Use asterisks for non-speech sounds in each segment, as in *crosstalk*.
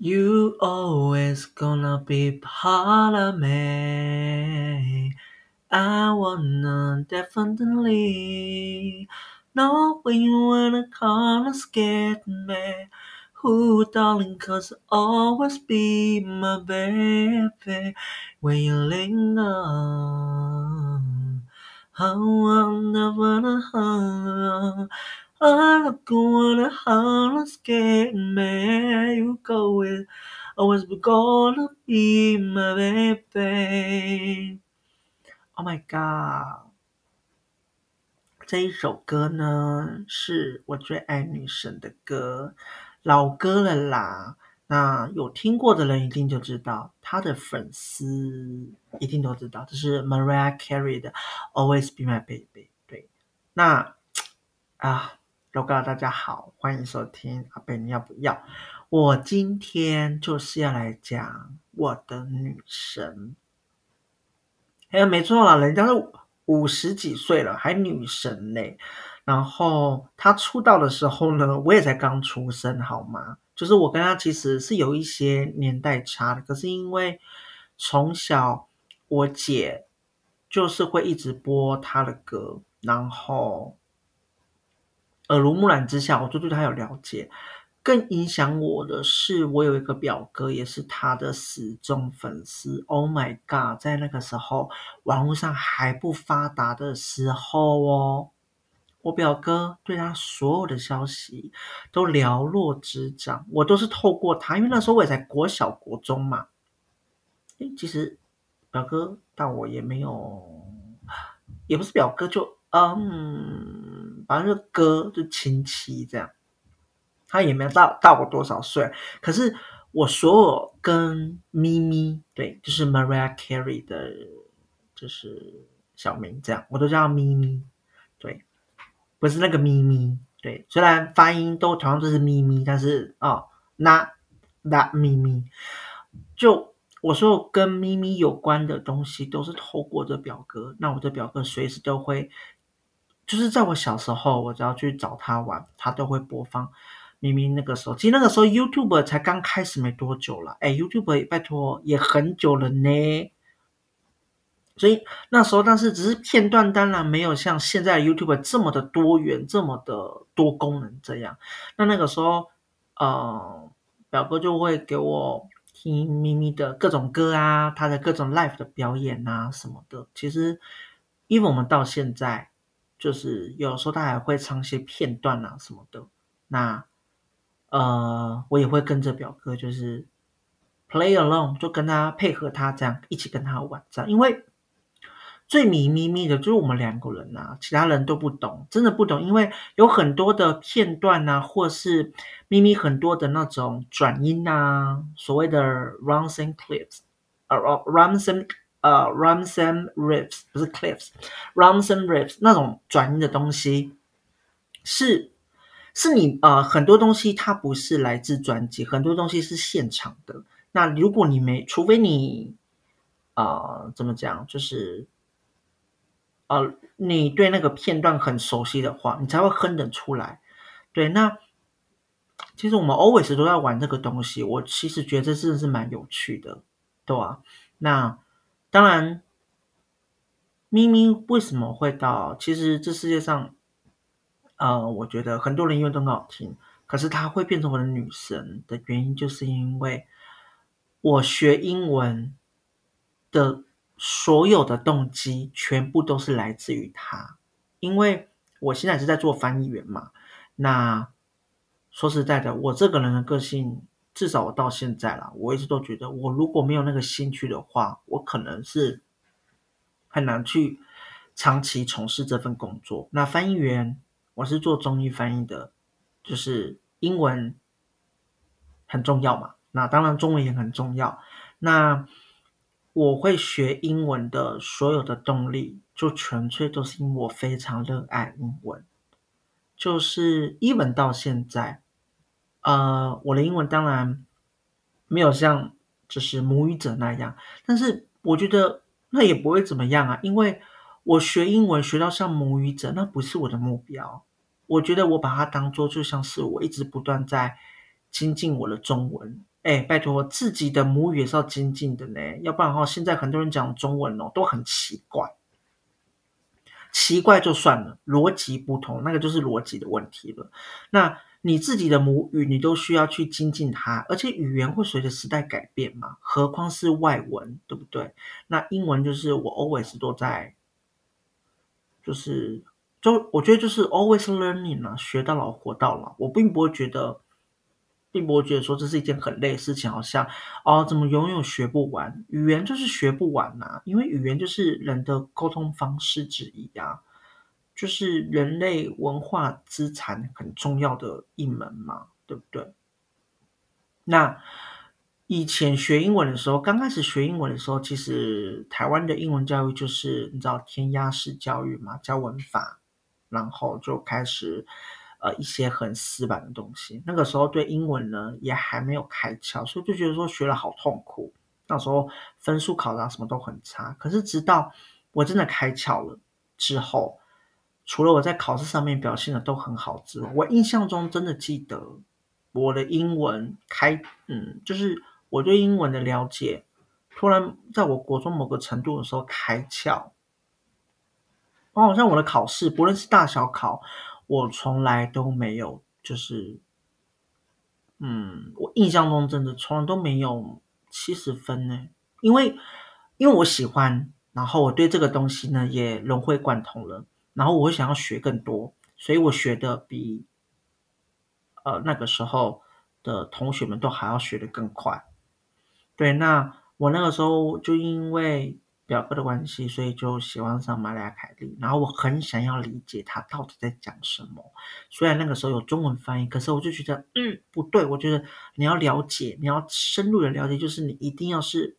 You always gonna be part of me. I wanna definitely know when you wanna come and get me. Ooh, darling, cause always be my baby. When you linger, I wanna, wanna, I look wanna, wanna get me. You go with, always be gonna be my baby. Oh my god！这一首歌呢，是我最爱女神的歌，老歌了啦。那有听过的人一定就知道，他的粉丝一定都知道，这是 Mariah Carey 的《Always Be My Baby》。对，那啊。喽哥，大家好，欢迎收听阿贝，你要不要？我今天就是要来讲我的女神。哎，没错啦，人家是五十几岁了，还女神嘞。然后她出道的时候呢，我也才刚出生，好吗？就是我跟她其实是有一些年代差的，可是因为从小我姐就是会一直播她的歌，然后。耳濡目染之下，我就对他有了解。更影响我的是，我有一个表哥，也是他的死忠粉丝。Oh my god！在那个时候，网络上还不发达的时候哦，我表哥对他所有的消息都了若指掌，我都是透过他，因为那时候我也在国小国中嘛。诶，其实表哥但我也没有，也不是表哥就。嗯，反正就哥就亲戚这样，他也没有到到我多少岁。可是我所有跟咪咪，对，就是 Mariah Carey 的，就是小名这样，我都叫咪咪，对，不是那个咪咪，对，虽然发音都同样都是咪咪，但是哦，not that 咪咪，就我所有跟咪咪有关的东西都是透过这表哥，那我的表哥随时都会。就是在我小时候，我只要去找他玩，他都会播放。明明那个时候，其实那个时候 YouTube 才刚开始没多久了，哎，YouTube 拜托也很久了呢。所以那时候，但是只是片段，当然没有像现在 YouTube 这么的多元，这么的多功能这样。那那个时候，呃，表哥就会给我听咪咪的各种歌啊，他的各种 live 的表演啊什么的。其实，因为我们到现在。就是有时候他还会唱一些片段啊什么的，那呃我也会跟着表哥就是 play along，就跟他配合他这样一起跟他玩这样，因为最迷咪咪的就是我们两个人啊，其他人都不懂，真的不懂，因为有很多的片段啊，或是咪咪很多的那种转音啊，所谓的 runs and clips，呃，runs and 呃、uh,，rhymes and riffs 不是 cliffs，rhymes and riffs 那种转音的东西，是是你呃很多东西它不是来自专辑，很多东西是现场的。那如果你没，除非你呃怎么讲，就是呃你对那个片段很熟悉的话，你才会哼得出来。对，那其实我们 always 都在玩这个东西，我其实觉得这真的是蛮有趣的，对吧、啊？那。当然，咪咪为什么会到？其实这世界上，呃，我觉得很多人音乐都很好听，可是她会变成我的女神的原因，就是因为我学英文的所有的动机全部都是来自于她。因为我现在是在做翻译员嘛，那说实在的，我这个人的个性。至少我到现在啦，我一直都觉得，我如果没有那个兴趣的话，我可能是很难去长期从事这份工作。那翻译员，我是做中译翻译的，就是英文很重要嘛，那当然中文也很重要。那我会学英文的所有的动力，就纯粹都是因为我非常热爱英文，就是 even 到现在。呃，我的英文当然没有像就是母语者那样，但是我觉得那也不会怎么样啊，因为我学英文学到像母语者，那不是我的目标。我觉得我把它当做就像是我一直不断在精进我的中文，哎，拜托，自己的母语也是要精进的呢，要不然的话，现在很多人讲中文哦，都很奇怪。奇怪就算了，逻辑不同，那个就是逻辑的问题了。那你自己的母语，你都需要去精进它，而且语言会随着时代改变嘛，何况是外文，对不对？那英文就是我 always 都在，就是就我觉得就是 always learning 啊，学到老活到老，我并不会觉得。并不会觉得说这是一件很累的事情，好像哦，怎么永远学不完？语言就是学不完呐、因为语言就是人的沟通方式之一啊，就是人类文化资产很重要的一门嘛，对不对？那以前学英文的时候，刚开始学英文的时候，其实台湾的英文教育就是你知道填鸭式教育嘛，教文法，然后就开始。呃，一些很死板的东西，那个时候对英文呢也还没有开窍，所以就觉得说学了好痛苦。那时候分数考的什么都很差。可是直到我真的开窍了之后，除了我在考试上面表现的都很好之外，我印象中真的记得我的英文开，嗯，就是我对英文的了解，突然在我国中某个程度的时候开窍。哦，像我的考试，不论是大小考。我从来都没有，就是，嗯，我印象中真的从来都没有七十分呢，因为，因为我喜欢，然后我对这个东西呢也融会贯通了，然后我想要学更多，所以我学的比，呃，那个时候的同学们都还要学的更快，对，那我那个时候就因为。表哥的关系，所以就喜欢上玛丽亚凯莉。然后我很想要理解他到底在讲什么。虽然那个时候有中文翻译，可是我就觉得，嗯，不对。我觉得你要了解，你要深入的了解，就是你一定要是，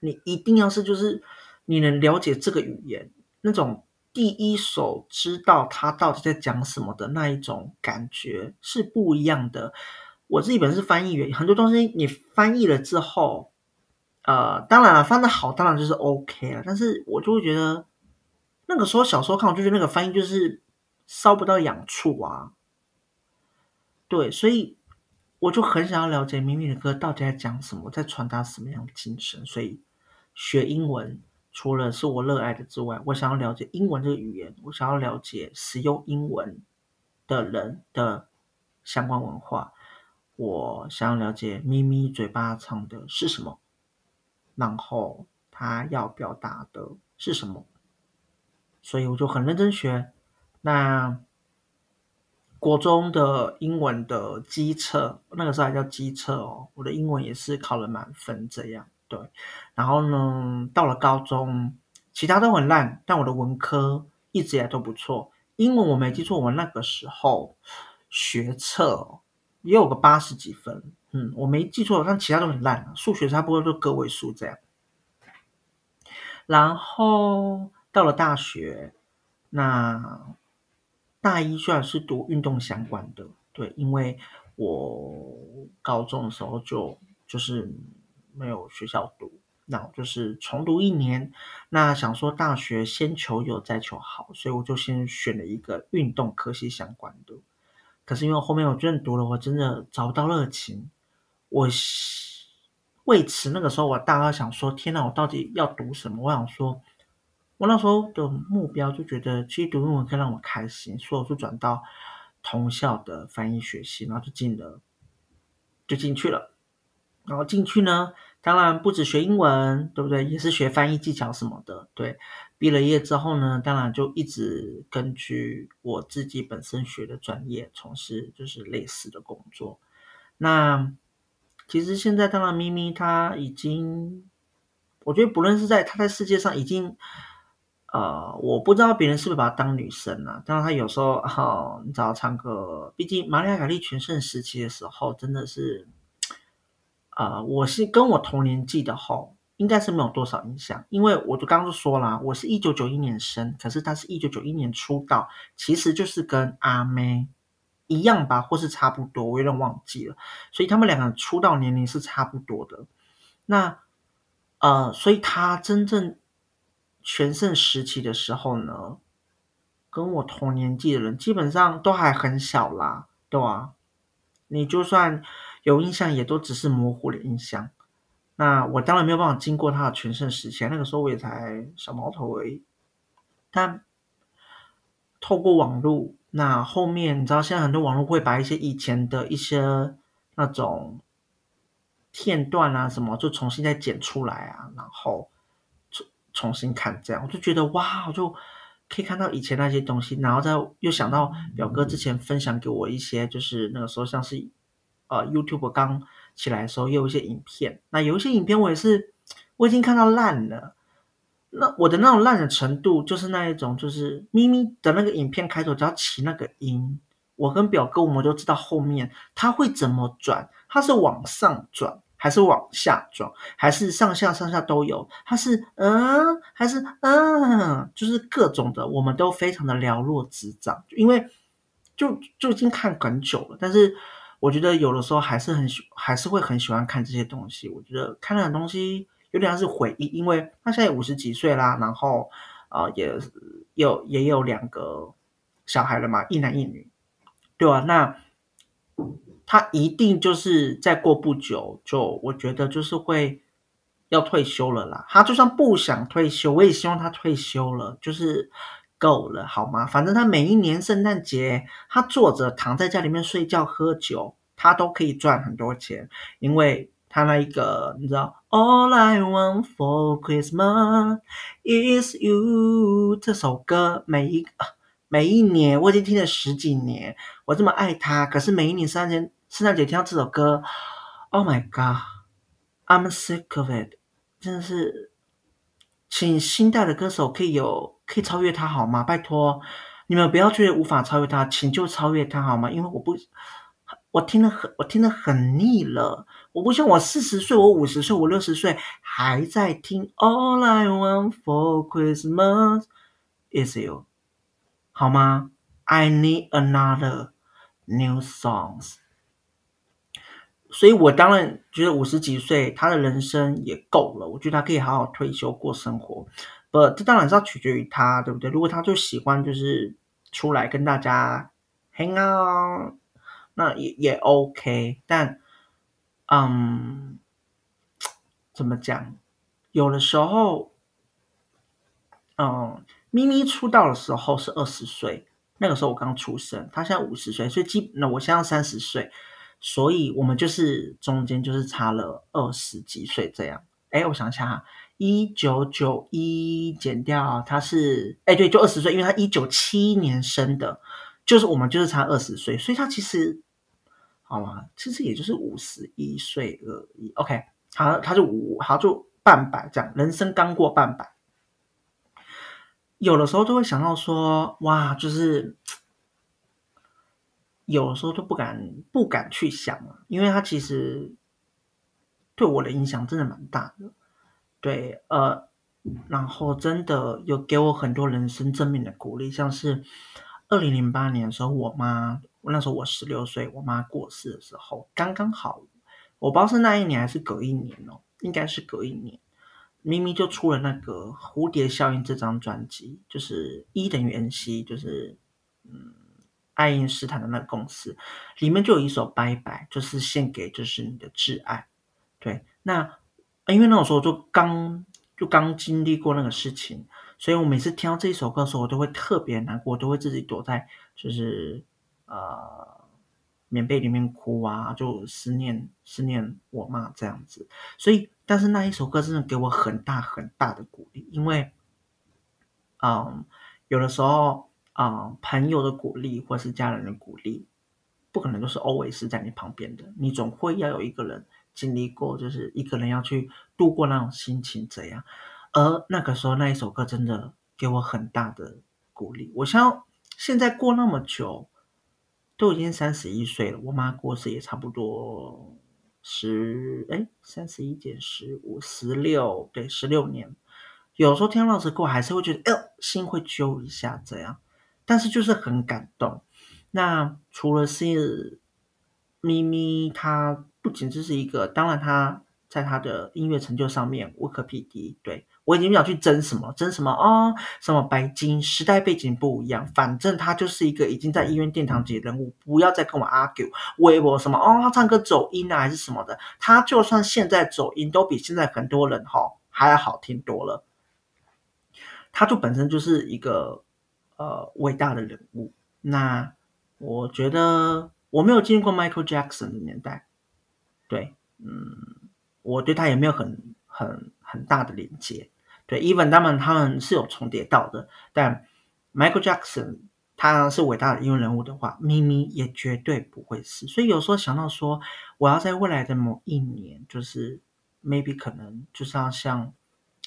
你一定要是，就是你能了解这个语言，那种第一手知道他到底在讲什么的那一种感觉是不一样的。我自己本身是翻译员，很多东西你翻译了之后。呃，当然了，翻的好当然就是 OK 了，但是我就会觉得，那个时候小时候看，我就觉得那个翻译就是烧不到痒处啊。对，所以我就很想要了解明明的歌到底在讲什么，在传达什么样的精神。所以学英文除了是我热爱的之外，我想要了解英文这个语言，我想要了解使用英文的人的相关文化，我想要了解咪咪嘴巴唱的是什么。然后他要表达的是什么？所以我就很认真学。那国中的英文的基测，那个时候还叫基测哦。我的英文也是考了满分，这样对。然后呢，到了高中，其他都很烂，但我的文科一直也都不错。英文我没记错，我那个时候学测也有个八十几分。嗯，我没记错，但其他都很烂。数学差不多都个位数这样。然后到了大学，那大一虽然是读运动相关的，对，因为我高中的时候就就是没有学校读，那我就是重读一年。那想说大学先求有再求好，所以我就先选了一个运动科系相关的。可是因为后面我真的读了，我真的找不到热情。我为此那个时候，我大概想说：天哪，我到底要读什么？我想说，我那时候的目标就觉得，其实读英文可以让我开心，所以我就转到同校的翻译学系，然后就进了，就进去了。然后进去呢，当然不止学英文，对不对？也是学翻译技巧什么的。对，毕了业之后呢，当然就一直根据我自己本身学的专业，从事就是类似的工作。那。其实现在当然咪咪她已经，我觉得不论是在她在世界上已经，呃，我不知道别人是不是把她当女神啊。当然她有时候哈、哦，你找她唱歌，毕竟玛丽亚凯莉全盛时期的时候真的是，呃，我是跟我同年纪的吼，应该是没有多少印象，因为我就刚刚说了，我是一九九一年生，可是他是一九九一年出道，其实就是跟阿妹。一样吧，或是差不多，我有点忘记了。所以他们两个出道年龄是差不多的。那呃，所以他真正全盛时期的时候呢，跟我同年纪的人基本上都还很小啦，对吧？你就算有印象也都只是模糊的印象。那我当然没有办法经过他的全盛时期，那个时候我也才小毛头而已。但透过网络，那后面你知道，现在很多网络会把一些以前的一些那种片段啊什么，就重新再剪出来啊，然后重重新看，这样我就觉得哇，我就可以看到以前那些东西，然后再又想到表哥之前分享给我一些，就是那个时候像是呃 YouTube 刚起来的时候，也有一些影片，那有一些影片我也是我已经看到烂了。那我的那种烂的程度，就是那一种，就是咪咪的那个影片开头只要起那个音，我跟表哥我们都知道后面他会怎么转，他是往上转还是往下转，还是上下上下都有，他是嗯还是嗯，就是各种的，我们都非常的了若指掌，因为就就已经看很久了，但是我觉得有的时候还是很喜还是会很喜欢看这些东西，我觉得看那种东西。有点像是回忆，因为他现在五十几岁啦，然后啊、也有也有两个小孩了嘛，一男一女，对吧、啊？那他一定就是再过不久就，我觉得就是会要退休了啦。他就算不想退休，我也希望他退休了，就是够了，好吗？反正他每一年圣诞节，他坐着躺在家里面睡觉喝酒，他都可以赚很多钱，因为。他那一个，你知道，All I want for Christmas is you 这首歌，每一每一年我已经听了十几年，我这么爱他，可是每一年圣诞节圣诞节听到这首歌，Oh my God，I'm sick of it，真的是，请新代的歌手可以有可以超越他好吗？拜托，你们不要觉得无法超越他，请就超越他好吗？因为我不。我听得很，我听得很腻了。我不像我四十岁，我五十岁，我六十岁还在听。All I want for Christmas is you，好吗？I need another new songs。所以，我当然觉得五十几岁，他的人生也够了。我觉得他可以好好退休过生活。不，这当然是要取决于他，对不对？如果他就喜欢，就是出来跟大家 hang out。那也也 OK，但，嗯，怎么讲？有的时候，嗯，咪咪出道的时候是二十岁，那个时候我刚出生，他现在五十岁，所以基那我现在三十岁，所以我们就是中间就是差了二十几岁这样。哎，我想一下哈，一九九一减掉他是，哎对，就二十岁，因为他一九七一年生的。就是我们就是差二十岁，所以他其实，好吗？其实也就是五十一岁而已。OK，好，他就五，好就半百这样，人生刚过半百。有的时候就会想到说，哇，就是有的时候都不敢不敢去想了，因为他其实对我的影响真的蛮大的。对，呃，然后真的有给我很多人生正面的鼓励，像是。二零零八年的时候，我妈，那时候我十六岁，我妈过世的时候，刚刚好，我不知道是那一年还是隔一年哦，应该是隔一年，咪咪就出了那个《蝴蝶效应》这张专辑，就是一等于 NC，就是嗯，爱因斯坦的那个公式，里面就有一首《拜拜》，就是献给就是你的挚爱，对，那因为那种时候就刚就刚经历过那个事情。所以我每次听到这一首歌的时候，我都会特别难过，我都会自己躲在就是呃棉被里面哭啊，就思念思念我妈这样子。所以，但是那一首歌真的给我很大很大的鼓励，因为嗯，有的时候啊、嗯，朋友的鼓励或是家人的鼓励，不可能都是 always 在你旁边的，你总会要有一个人经历过，就是一个人要去度过那种心情这样。而那个时候，那一首歌真的给我很大的鼓励。我想现在过那么久，都已经三十一岁了，我妈过世也差不多十哎，三十一减十五，十六，对，十六年。有时候听到这歌，还是会觉得，哎呦，心会揪一下这样。但是就是很感动。那除了是咪咪，她不仅只是一个，当然他在他的音乐成就上面无可匹敌，对。我已经不想去争什么，争什么哦，什么白金时代背景不一样，反正他就是一个已经在医院殿堂级的人物，不要再跟我 argue，微博什么哦，他唱歌走音啊还是什么的，他就算现在走音，都比现在很多人哈、哦、还要好听多了。他就本身就是一个呃伟大的人物。那我觉得我没有经历过 Michael Jackson 的年代，对，嗯，我对他也没有很很很大的连接。对，even 他们他们是有重叠到的，但 Michael Jackson 他是伟大的音乐人物的话，咪咪也绝对不会是。所以有时候想到说，我要在未来的某一年，就是 maybe 可能就是要像。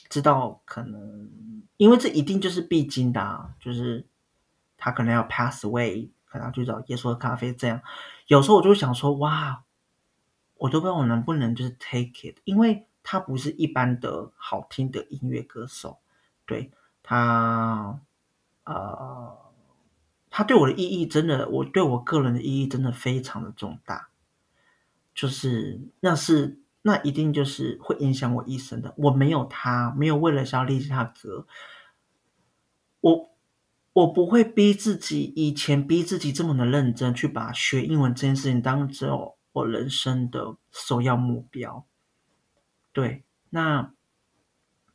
知道可能，因为这一定就是必经的啊，就是他可能要 pass away，可能要去找耶稣喝咖啡这样。有时候我就想说，哇，我都不知道我能不能就是 take it，因为他不是一般的好听的音乐歌手，对他，呃，他对我的意义真的，我对我个人的意义真的非常的重大，就是那是。那一定就是会影响我一生的。我没有他，没有为了想要练习他歌，我我不会逼自己，以前逼自己这么的认真去把学英文这件事情当做我人生的首要目标。对，那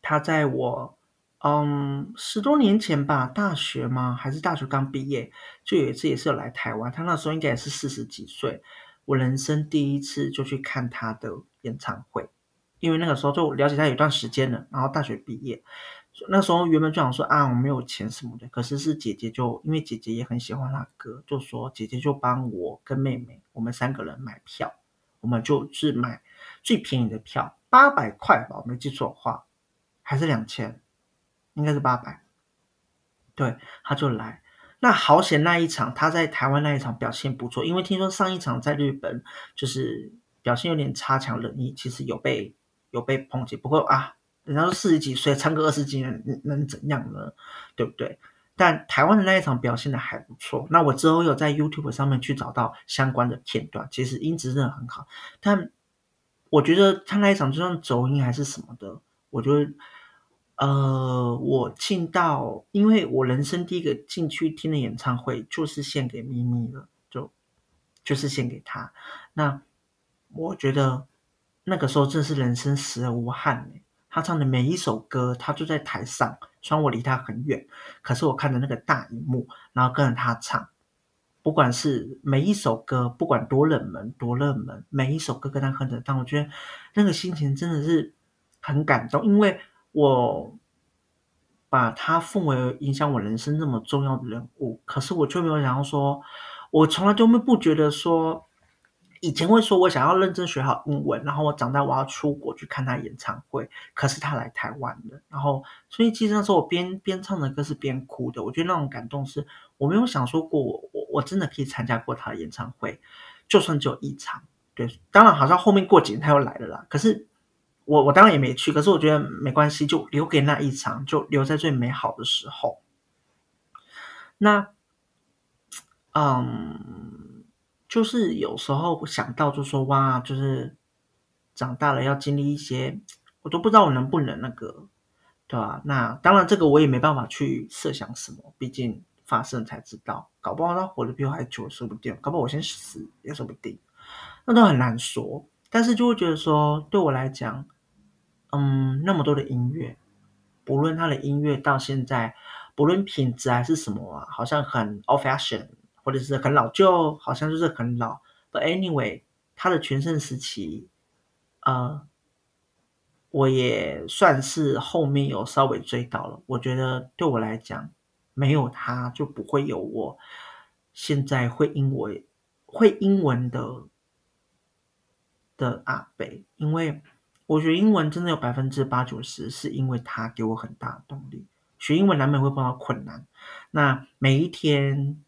他在我嗯十多年前吧，大学吗？还是大学刚毕业，就有一次也是来台湾。他那时候应该也是四十几岁。我人生第一次就去看他的演唱会，因为那个时候就了解他有一段时间了，然后大学毕业，那时候原本就想说啊，我没有钱什么的，可是是姐姐就因为姐姐也很喜欢他歌，就说姐姐就帮我跟妹妹，我们三个人买票，我们就是买最便宜的票，八百块吧，我没记错的话，还是两千，应该是八百，对，他就来。那好险，那一场他在台湾那一场表现不错，因为听说上一场在日本就是表现有点差强人意，其实有被有被抨击。不过啊，人家都四十几岁唱歌二十几年能怎样呢？对不对？但台湾的那一场表现的还不错。那我之后有在 YouTube 上面去找到相关的片段，其实音质真的很好。但我觉得他那一场就算走音还是什么的，我觉得。呃，我进到，因为我人生第一个进去听的演唱会就是献给咪咪了，就就是献给他。那我觉得那个时候真是人生死而无憾。他唱的每一首歌，他就在台上，虽然我离他很远，可是我看着那个大荧幕，然后跟着他唱。不管是每一首歌，不管多冷门多热门，每一首歌跟他哼着，但我觉得那个心情真的是很感动，因为。我把他奉为影响我人生那么重要的人物，可是我却没有想要说，我从来都没不觉得说，以前会说我想要认真学好英文，然后我长大我要出国去看他演唱会，可是他来台湾了，然后所以其实那时候我边边唱的歌是边哭的，我觉得那种感动是我没有想说过我我我真的可以参加过他的演唱会，就算只有一场，对，当然好像后面过几年他又来了啦，可是。我我当然也没去，可是我觉得没关系，就留给那一场，就留在最美好的时候。那，嗯，就是有时候想到，就说哇，就是长大了要经历一些，我都不知道我能不能那个，对吧？那当然，这个我也没办法去设想什么，毕竟发生才知道，搞不好他活得比我还久，说不定，搞不好我先死也说不定，那都很难说。但是就会觉得说，对我来讲。嗯，那么多的音乐，不论他的音乐到现在，不论品质还是什么啊，好像很 old fashion，或者是很老旧，好像就是很老。But anyway，他的全盛时期，呃，我也算是后面有稍微追到了。我觉得对我来讲，没有他就不会有我现在会英文会英文的的阿北，因为。我学英文真的有百分之八九十是因为他给我很大的动力。学英文难免会碰到困难，那每一天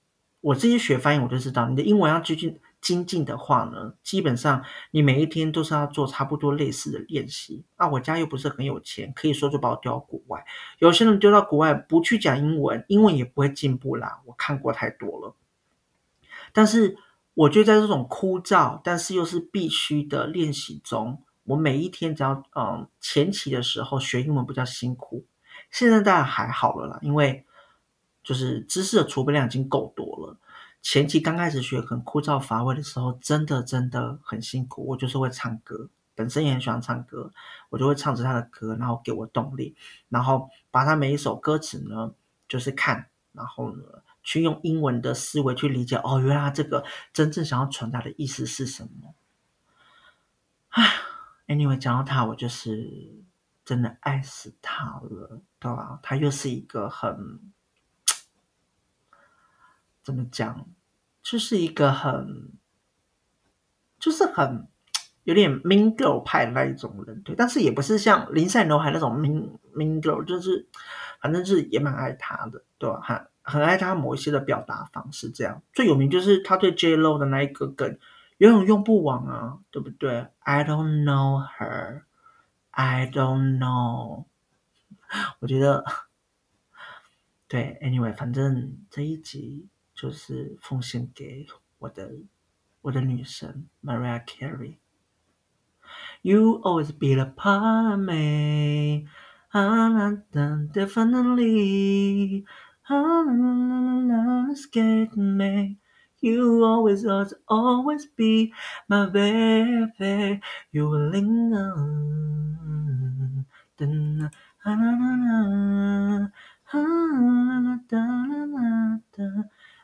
我自己学翻译，我就知道你的英文要继续精进的话呢，基本上你每一天都是要做差不多类似的练习。啊，我家又不是很有钱，可以说就把我丢到国外。有些人丢到国外不去讲英文，英文也不会进步啦。我看过太多了。但是我觉得在这种枯燥但是又是必须的练习中。我每一天只要嗯前期的时候学英文比较辛苦，现在当然还好了啦，因为就是知识的储备量已经够多了。前期刚开始学很枯燥乏味的时候，真的真的很辛苦。我就是会唱歌，本身也很喜欢唱歌，我就会唱着他的歌，然后给我动力，然后把他每一首歌词呢，就是看，然后呢，去用英文的思维去理解。哦，原来这个真正想要传达的意思是什么？唉，anyway，讲到他，我就是真的爱死他了，对吧？他又是一个很。怎么讲？就是一个很，就是很有点 mean girl 派的那一种人，对，但是也不是像林赛刘海那种 mean mean girl，就是反正是也蛮爱他的，对吧？很很爱他某一些的表达方式，这样最有名就是他对 J Lo 的那一个梗，永远用不完啊，对不对？I don't know her, I don't know，*laughs* 我觉得 *laughs* 对，anyway，反正这一集。就是奉献给我的我的女神 Mariah Carey。You always be a part of me, definitely. Escape me. You always, always be my baby. You will linger.